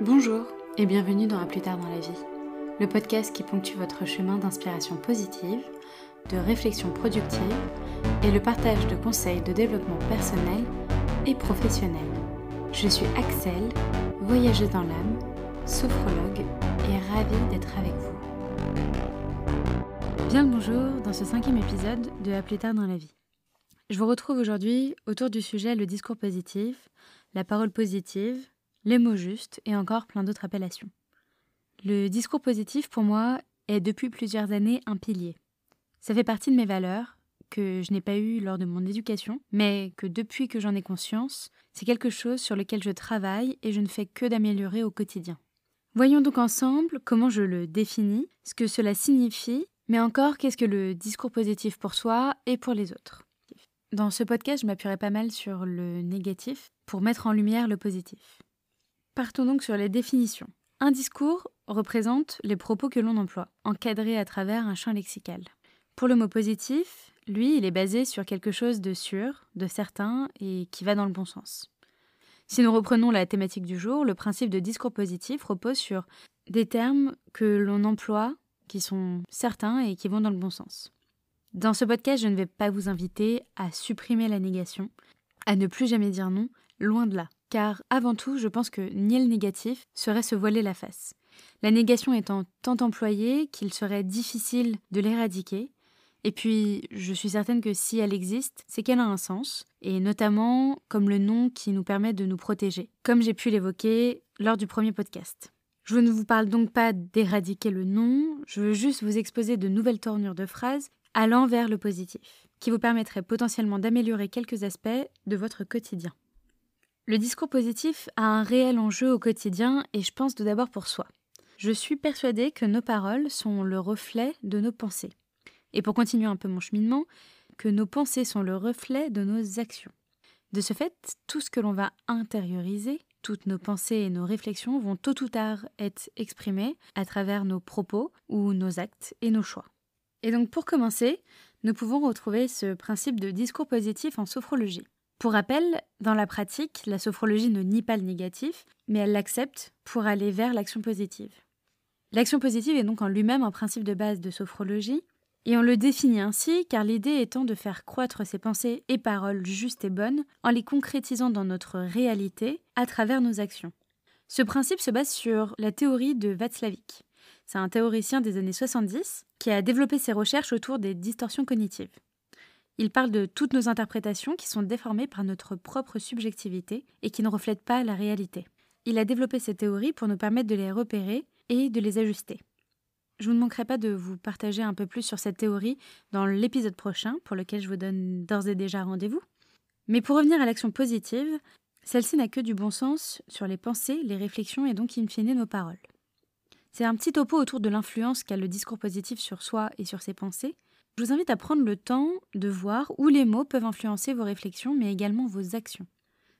Bonjour et bienvenue dans À plus tard dans la vie, le podcast qui ponctue votre chemin d'inspiration positive, de réflexion productive et le partage de conseils de développement personnel et professionnel. Je suis Axel, voyageuse dans l'âme, sophrologue et ravie d'être avec vous. Bien le bonjour dans ce cinquième épisode de À plus tard dans la vie. Je vous retrouve aujourd'hui autour du sujet le discours positif, la parole positive, les mots justes et encore plein d'autres appellations. Le discours positif, pour moi, est depuis plusieurs années un pilier. Ça fait partie de mes valeurs, que je n'ai pas eues lors de mon éducation, mais que depuis que j'en ai conscience, c'est quelque chose sur lequel je travaille et je ne fais que d'améliorer au quotidien. Voyons donc ensemble comment je le définis, ce que cela signifie, mais encore qu'est-ce que le discours positif pour soi et pour les autres. Dans ce podcast, je m'appuierai pas mal sur le négatif pour mettre en lumière le positif. Partons donc sur les définitions. Un discours représente les propos que l'on emploie, encadrés à travers un champ lexical. Pour le mot positif, lui, il est basé sur quelque chose de sûr, de certain et qui va dans le bon sens. Si nous reprenons la thématique du jour, le principe de discours positif repose sur des termes que l'on emploie qui sont certains et qui vont dans le bon sens. Dans ce podcast, je ne vais pas vous inviter à supprimer la négation, à ne plus jamais dire non, loin de là. Car avant tout, je pense que nier le négatif serait se voiler la face. La négation étant tant employée qu'il serait difficile de l'éradiquer. Et puis, je suis certaine que si elle existe, c'est qu'elle a un sens, et notamment comme le nom qui nous permet de nous protéger, comme j'ai pu l'évoquer lors du premier podcast. Je ne vous parle donc pas d'éradiquer le nom, je veux juste vous exposer de nouvelles tournures de phrases allant vers le positif, qui vous permettraient potentiellement d'améliorer quelques aspects de votre quotidien. Le discours positif a un réel enjeu au quotidien et je pense tout d'abord pour soi. Je suis persuadée que nos paroles sont le reflet de nos pensées. Et pour continuer un peu mon cheminement, que nos pensées sont le reflet de nos actions. De ce fait, tout ce que l'on va intérioriser, toutes nos pensées et nos réflexions vont tôt ou tard être exprimées à travers nos propos ou nos actes et nos choix. Et donc pour commencer, nous pouvons retrouver ce principe de discours positif en sophrologie. Pour rappel, dans la pratique, la sophrologie ne nie pas le négatif, mais elle l'accepte pour aller vers l'action positive. L'action positive est donc en lui-même un principe de base de sophrologie, et on le définit ainsi car l'idée étant de faire croître ses pensées et paroles justes et bonnes en les concrétisant dans notre réalité à travers nos actions. Ce principe se base sur la théorie de Václavic. C'est un théoricien des années 70 qui a développé ses recherches autour des distorsions cognitives. Il parle de toutes nos interprétations qui sont déformées par notre propre subjectivité et qui ne reflètent pas la réalité. Il a développé ces théories pour nous permettre de les repérer et de les ajuster. Je ne manquerai pas de vous partager un peu plus sur cette théorie dans l'épisode prochain, pour lequel je vous donne d'ores et déjà rendez-vous. Mais pour revenir à l'action positive, celle-ci n'a que du bon sens sur les pensées, les réflexions et donc in fine nos paroles. C'est un petit topo autour de l'influence qu'a le discours positif sur soi et sur ses pensées. Je vous invite à prendre le temps de voir où les mots peuvent influencer vos réflexions, mais également vos actions.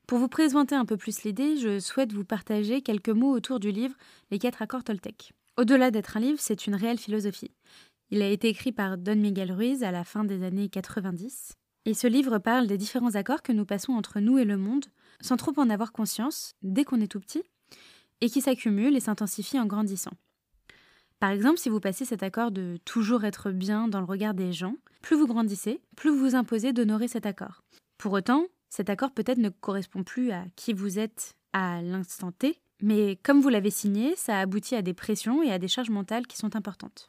Pour vous présenter un peu plus l'idée, je souhaite vous partager quelques mots autour du livre Les quatre accords Toltec. Au-delà d'être un livre, c'est une réelle philosophie. Il a été écrit par Don Miguel Ruiz à la fin des années 90. Et ce livre parle des différents accords que nous passons entre nous et le monde, sans trop en avoir conscience, dès qu'on est tout petit, et qui s'accumulent et s'intensifient en grandissant. Par exemple, si vous passez cet accord de toujours être bien dans le regard des gens, plus vous grandissez, plus vous vous imposez d'honorer cet accord. Pour autant, cet accord peut-être ne correspond plus à qui vous êtes à l'instant T, mais comme vous l'avez signé, ça aboutit à des pressions et à des charges mentales qui sont importantes.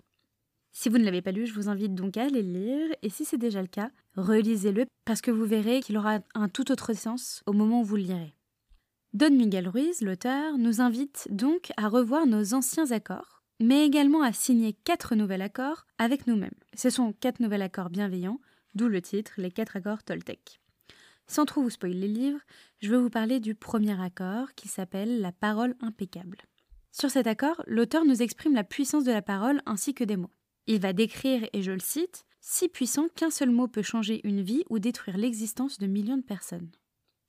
Si vous ne l'avez pas lu, je vous invite donc à aller le lire, et si c'est déjà le cas, relisez-le parce que vous verrez qu'il aura un tout autre sens au moment où vous le lirez. Don Miguel Ruiz, l'auteur, nous invite donc à revoir nos anciens accords, mais également à signer quatre nouveaux accords avec nous-mêmes. Ce sont quatre nouveaux accords bienveillants, d'où le titre Les quatre accords Toltec. Sans trop vous spoiler les livres, je veux vous parler du premier accord qui s'appelle la parole impeccable. Sur cet accord, l'auteur nous exprime la puissance de la parole ainsi que des mots. Il va décrire, et je le cite, si puissant qu'un seul mot peut changer une vie ou détruire l'existence de millions de personnes.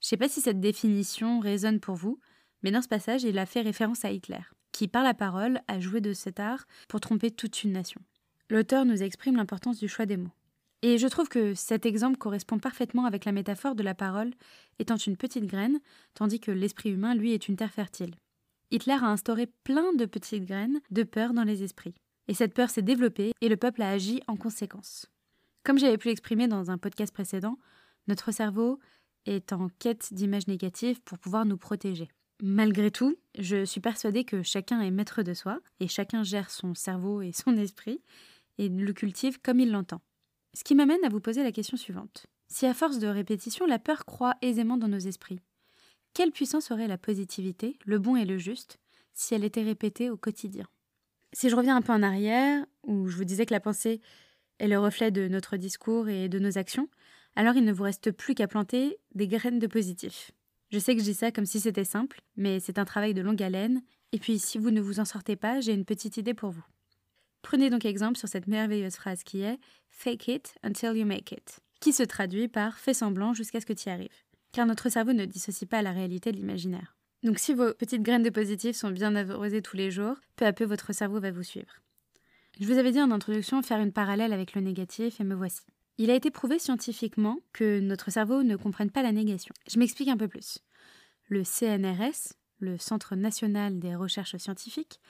Je sais pas si cette définition résonne pour vous, mais dans ce passage, il a fait référence à Hitler, qui, par la parole, a joué de cet art pour tromper toute une nation. L'auteur nous exprime l'importance du choix des mots. Et je trouve que cet exemple correspond parfaitement avec la métaphore de la parole étant une petite graine, tandis que l'esprit humain, lui, est une terre fertile. Hitler a instauré plein de petites graines de peur dans les esprits. Et cette peur s'est développée et le peuple a agi en conséquence. Comme j'avais pu l'exprimer dans un podcast précédent, notre cerveau est en quête d'images négatives pour pouvoir nous protéger. Malgré tout, je suis persuadée que chacun est maître de soi et chacun gère son cerveau et son esprit et le cultive comme il l'entend. Ce qui m'amène à vous poser la question suivante. Si à force de répétition, la peur croît aisément dans nos esprits, quelle puissance aurait la positivité, le bon et le juste, si elle était répétée au quotidien? Si je reviens un peu en arrière, où je vous disais que la pensée est le reflet de notre discours et de nos actions, alors il ne vous reste plus qu'à planter des graines de positif. Je sais que je dis ça comme si c'était simple, mais c'est un travail de longue haleine, et puis si vous ne vous en sortez pas, j'ai une petite idée pour vous. Prenez donc exemple sur cette merveilleuse phrase qui est Fake it until you make it, qui se traduit par Fais semblant jusqu'à ce que tu y arrives car notre cerveau ne dissocie pas la réalité de l'imaginaire. Donc si vos petites graines de positif sont bien arrosées tous les jours, peu à peu votre cerveau va vous suivre. Je vous avais dit en introduction faire une parallèle avec le négatif et me voici. Il a été prouvé scientifiquement que notre cerveau ne comprenne pas la négation. Je m'explique un peu plus. Le CNRS, le Centre national des recherches scientifiques,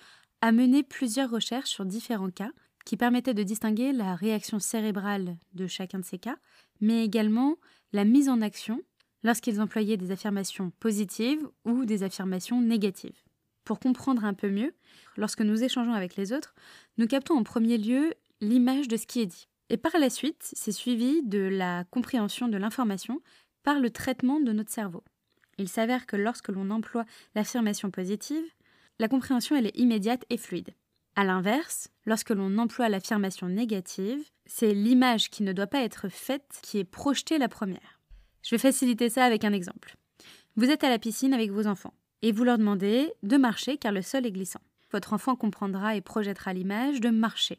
a mené plusieurs recherches sur différents cas qui permettaient de distinguer la réaction cérébrale de chacun de ces cas, mais également la mise en action lorsqu'ils employaient des affirmations positives ou des affirmations négatives. Pour comprendre un peu mieux, lorsque nous échangeons avec les autres, nous captons en premier lieu l'image de ce qui est dit. Et par la suite, c'est suivi de la compréhension de l'information par le traitement de notre cerveau. Il s'avère que lorsque l'on emploie l'affirmation positive, la compréhension est immédiate et fluide. A l'inverse, lorsque l'on emploie l'affirmation négative, c'est l'image qui ne doit pas être faite qui est projetée la première. Je vais faciliter ça avec un exemple. Vous êtes à la piscine avec vos enfants et vous leur demandez de marcher car le sol est glissant. Votre enfant comprendra et projettera l'image de marcher.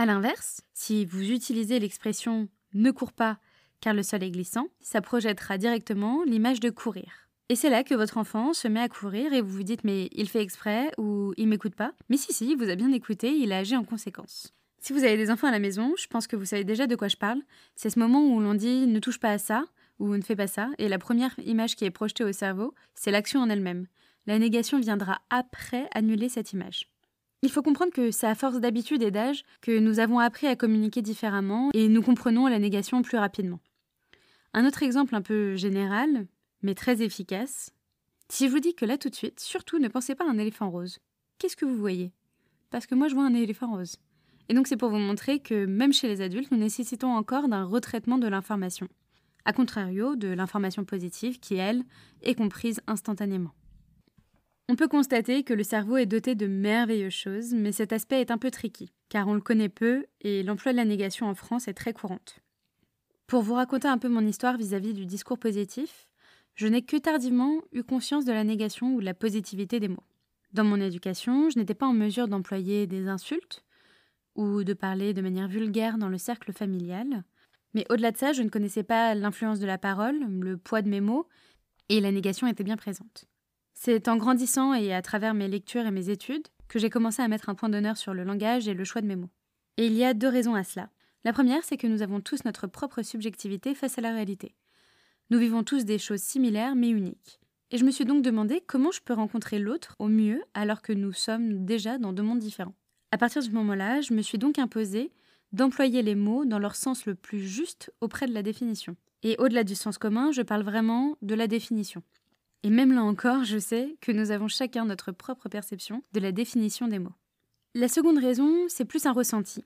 A l'inverse, si vous utilisez l'expression ne cours pas car le sol est glissant, ça projettera directement l'image de courir. Et c'est là que votre enfant se met à courir et vous vous dites mais il fait exprès ou il m'écoute pas. Mais si si, il vous a bien écouté, il a agi en conséquence. Si vous avez des enfants à la maison, je pense que vous savez déjà de quoi je parle. C'est ce moment où l'on dit ne touche pas à ça ou ne fais pas ça, et la première image qui est projetée au cerveau, c'est l'action en elle-même. La négation viendra après annuler cette image. Il faut comprendre que c'est à force d'habitude et d'âge que nous avons appris à communiquer différemment et nous comprenons la négation plus rapidement. Un autre exemple un peu général, mais très efficace. Si je vous dis que là tout de suite, surtout ne pensez pas à un éléphant rose, qu'est-ce que vous voyez? Parce que moi je vois un éléphant rose. Et donc c'est pour vous montrer que même chez les adultes, nous nécessitons encore d'un retraitement de l'information à contrario de l'information positive qui, elle, est comprise instantanément. On peut constater que le cerveau est doté de merveilleuses choses, mais cet aspect est un peu tricky, car on le connaît peu et l'emploi de la négation en France est très courante. Pour vous raconter un peu mon histoire vis-à-vis du discours positif, je n'ai que tardivement eu conscience de la négation ou de la positivité des mots. Dans mon éducation, je n'étais pas en mesure d'employer des insultes ou de parler de manière vulgaire dans le cercle familial, mais au-delà de ça, je ne connaissais pas l'influence de la parole, le poids de mes mots, et la négation était bien présente. C'est en grandissant et à travers mes lectures et mes études que j'ai commencé à mettre un point d'honneur sur le langage et le choix de mes mots. Et il y a deux raisons à cela. La première, c'est que nous avons tous notre propre subjectivité face à la réalité. Nous vivons tous des choses similaires mais uniques. Et je me suis donc demandé comment je peux rencontrer l'autre au mieux alors que nous sommes déjà dans deux mondes différents. À partir de ce moment-là, je me suis donc imposé d'employer les mots dans leur sens le plus juste auprès de la définition. Et au-delà du sens commun, je parle vraiment de la définition. Et même là encore, je sais que nous avons chacun notre propre perception de la définition des mots. La seconde raison, c'est plus un ressenti.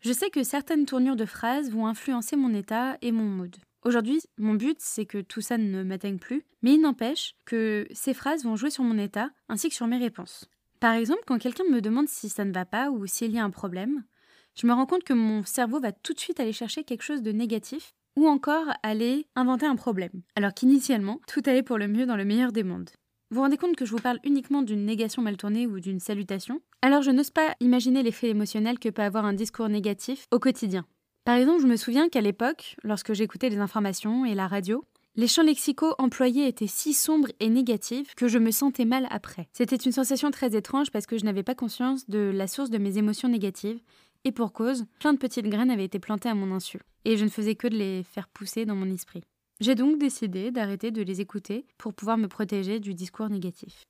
Je sais que certaines tournures de phrases vont influencer mon état et mon mood. Aujourd'hui, mon but, c'est que tout ça ne m'atteigne plus, mais il n'empêche que ces phrases vont jouer sur mon état ainsi que sur mes réponses. Par exemple, quand quelqu'un me demande si ça ne va pas ou s'il y a un problème, je me rends compte que mon cerveau va tout de suite aller chercher quelque chose de négatif ou encore aller inventer un problème, alors qu'initialement, tout allait pour le mieux dans le meilleur des mondes. Vous vous rendez compte que je vous parle uniquement d'une négation mal tournée ou d'une salutation? Alors je n'ose pas imaginer l'effet émotionnel que peut avoir un discours négatif au quotidien. Par exemple, je me souviens qu'à l'époque, lorsque j'écoutais les informations et la radio, les champs lexicaux employés étaient si sombres et négatifs que je me sentais mal après. C'était une sensation très étrange parce que je n'avais pas conscience de la source de mes émotions négatives et pour cause, plein de petites graines avaient été plantées à mon insu, et je ne faisais que de les faire pousser dans mon esprit. J'ai donc décidé d'arrêter de les écouter pour pouvoir me protéger du discours négatif.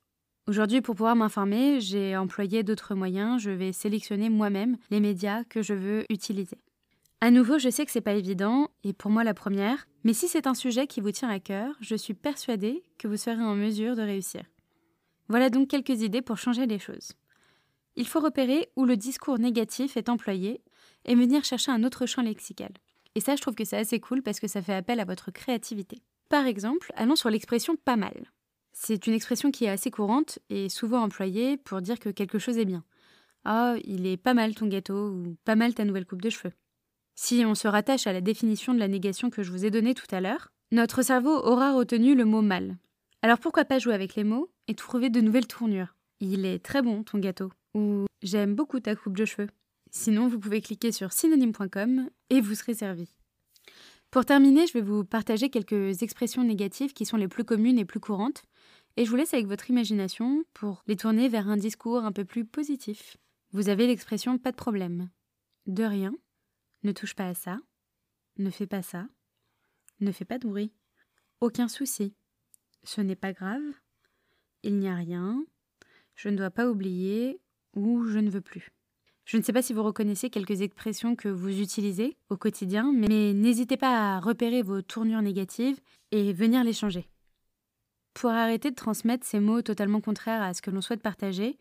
Aujourd'hui, pour pouvoir m'informer, j'ai employé d'autres moyens. Je vais sélectionner moi-même les médias que je veux utiliser. À nouveau, je sais que c'est pas évident, et pour moi la première, mais si c'est un sujet qui vous tient à cœur, je suis persuadée que vous serez en mesure de réussir. Voilà donc quelques idées pour changer les choses. Il faut repérer où le discours négatif est employé et venir chercher un autre champ lexical. Et ça, je trouve que c'est assez cool parce que ça fait appel à votre créativité. Par exemple, allons sur l'expression pas mal. C'est une expression qui est assez courante et souvent employée pour dire que quelque chose est bien. Ah, il est pas mal ton gâteau ou pas mal ta nouvelle coupe de cheveux. Si on se rattache à la définition de la négation que je vous ai donnée tout à l'heure, notre cerveau aura retenu le mot mal. Alors pourquoi pas jouer avec les mots et trouver de nouvelles tournures? Il est très bon ton gâteau ou j'aime beaucoup ta coupe de cheveux. Sinon, vous pouvez cliquer sur synonyme.com et vous serez servi. Pour terminer, je vais vous partager quelques expressions négatives qui sont les plus communes et plus courantes, et je vous laisse avec votre imagination pour les tourner vers un discours un peu plus positif. Vous avez l'expression pas de problème. De rien. Ne touche pas à ça. Ne fais pas ça. Ne fais pas de bruit. Aucun souci. Ce n'est pas grave. Il n'y a rien. Je ne dois pas oublier ou je ne veux plus. Je ne sais pas si vous reconnaissez quelques expressions que vous utilisez au quotidien, mais n'hésitez pas à repérer vos tournures négatives et venir les changer. Pour arrêter de transmettre ces mots totalement contraires à ce que l'on souhaite partager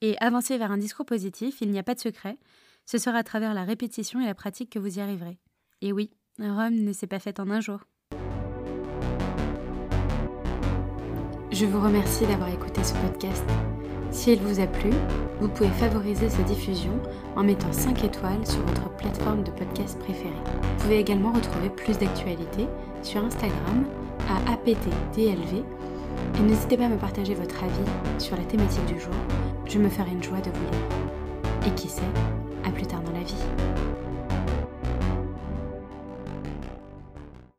et avancer vers un discours positif, il n'y a pas de secret, ce sera à travers la répétition et la pratique que vous y arriverez. Et oui, Rome ne s'est pas faite en un jour. Je vous remercie d'avoir écouté ce podcast. Si il vous a plu, vous pouvez favoriser sa diffusion en mettant 5 étoiles sur votre plateforme de podcast préférée. Vous pouvez également retrouver plus d'actualités sur Instagram à aptdlv et n'hésitez pas à me partager votre avis sur la thématique du jour. Je me ferai une joie de vous lire. Et qui sait, à plus tard dans.